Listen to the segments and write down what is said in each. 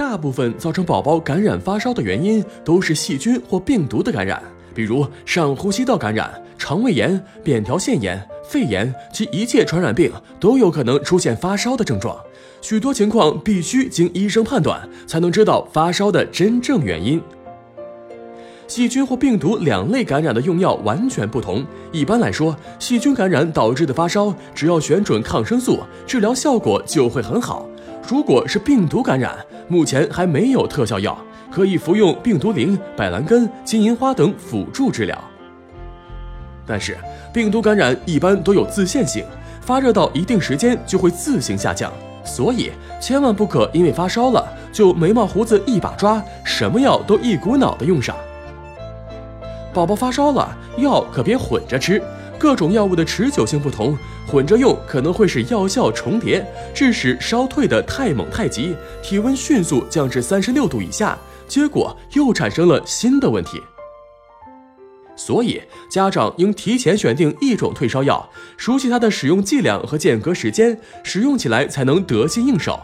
大部分造成宝宝感染发烧的原因都是细菌或病毒的感染，比如上呼吸道感染、肠胃炎、扁桃腺炎、肺炎及一切传染病都有可能出现发烧的症状。许多情况必须经医生判断，才能知道发烧的真正原因。细菌或病毒两类感染的用药完全不同。一般来说，细菌感染导致的发烧，只要选准抗生素，治疗效果就会很好。如果是病毒感染，目前还没有特效药，可以服用病毒灵、百兰根、金银花等辅助治疗。但是，病毒感染一般都有自限性，发热到一定时间就会自行下降。所以，千万不可因为发烧了就眉毛胡子一把抓，什么药都一股脑的用上。宝宝发烧了，药可别混着吃，各种药物的持久性不同，混着用可能会使药效重叠，致使烧退的太猛太急，体温迅速降至三十六度以下，结果又产生了新的问题。所以，家长应提前选定一种退烧药，熟悉它的使用剂量和间隔时间，使用起来才能得心应手。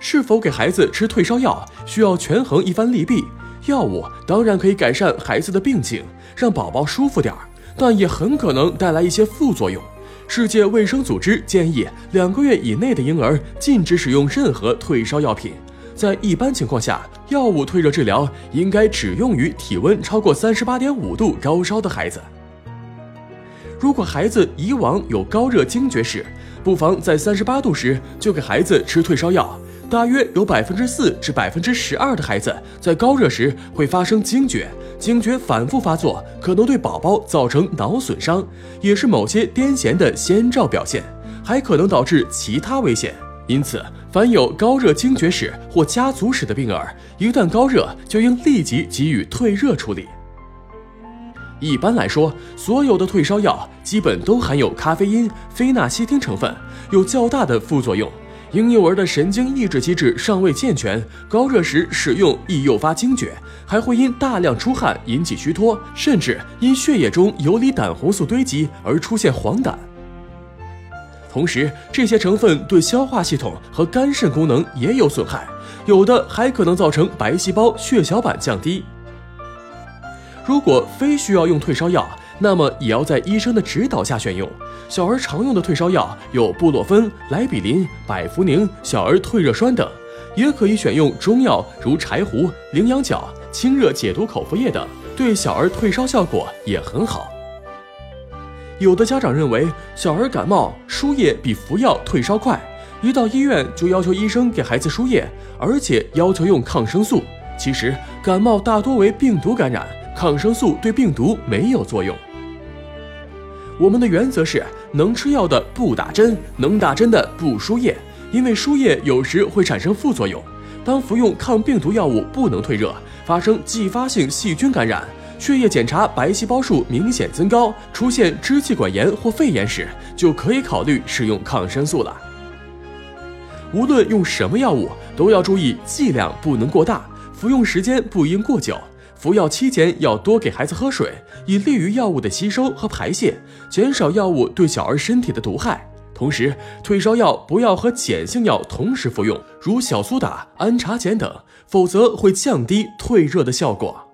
是否给孩子吃退烧药，需要权衡一番利弊。药物当然可以改善孩子的病情，让宝宝舒服点儿，但也很可能带来一些副作用。世界卫生组织建议，两个月以内的婴儿禁止使用任何退烧药品。在一般情况下，药物退热治疗应该只用于体温超过三十八点五度高烧的孩子。如果孩子以往有高热惊厥史，不妨在三十八度时就给孩子吃退烧药。大约有百分之四至百分之十二的孩子在高热时会发生惊厥，惊厥反复发作可能对宝宝造成脑损伤，也是某些癫痫的先兆表现，还可能导致其他危险。因此，凡有高热惊厥史或家族史的病儿，一旦高热就应立即给予退热处理。一般来说，所有的退烧药基本都含有咖啡因、非那西汀成分，有较大的副作用。婴幼儿的神经抑制机制尚未健全，高热时使用易诱发惊厥，还会因大量出汗引起虚脱，甚至因血液中游离胆红素堆积而出现黄疸。同时，这些成分对消化系统和肝肾功能也有损害，有的还可能造成白细胞血小板降低。如果非需要用退烧药，那么也要在医生的指导下选用。小儿常用的退烧药有布洛芬、莱比林、百服宁、小儿退热栓等，也可以选用中药如柴胡、羚羊角、清热解毒口服液等，对小儿退烧效果也很好。有的家长认为小儿感冒输液比服药退烧快，一到医院就要求医生给孩子输液，而且要求用抗生素。其实感冒大多为病毒感染，抗生素对病毒没有作用。我们的原则是能吃药的不打针，能打针的不输液，因为输液有时会产生副作用。当服用抗病毒药物不能退热，发生继发性细菌感染。血液检查白细胞数明显增高，出现支气管炎或肺炎时，就可以考虑使用抗生素了。无论用什么药物，都要注意剂量不能过大，服用时间不应过久。服药期间要多给孩子喝水，以利于药物的吸收和排泄，减少药物对小儿身体的毒害。同时，退烧药不要和碱性药同时服用，如小苏打、氨茶碱等，否则会降低退热的效果。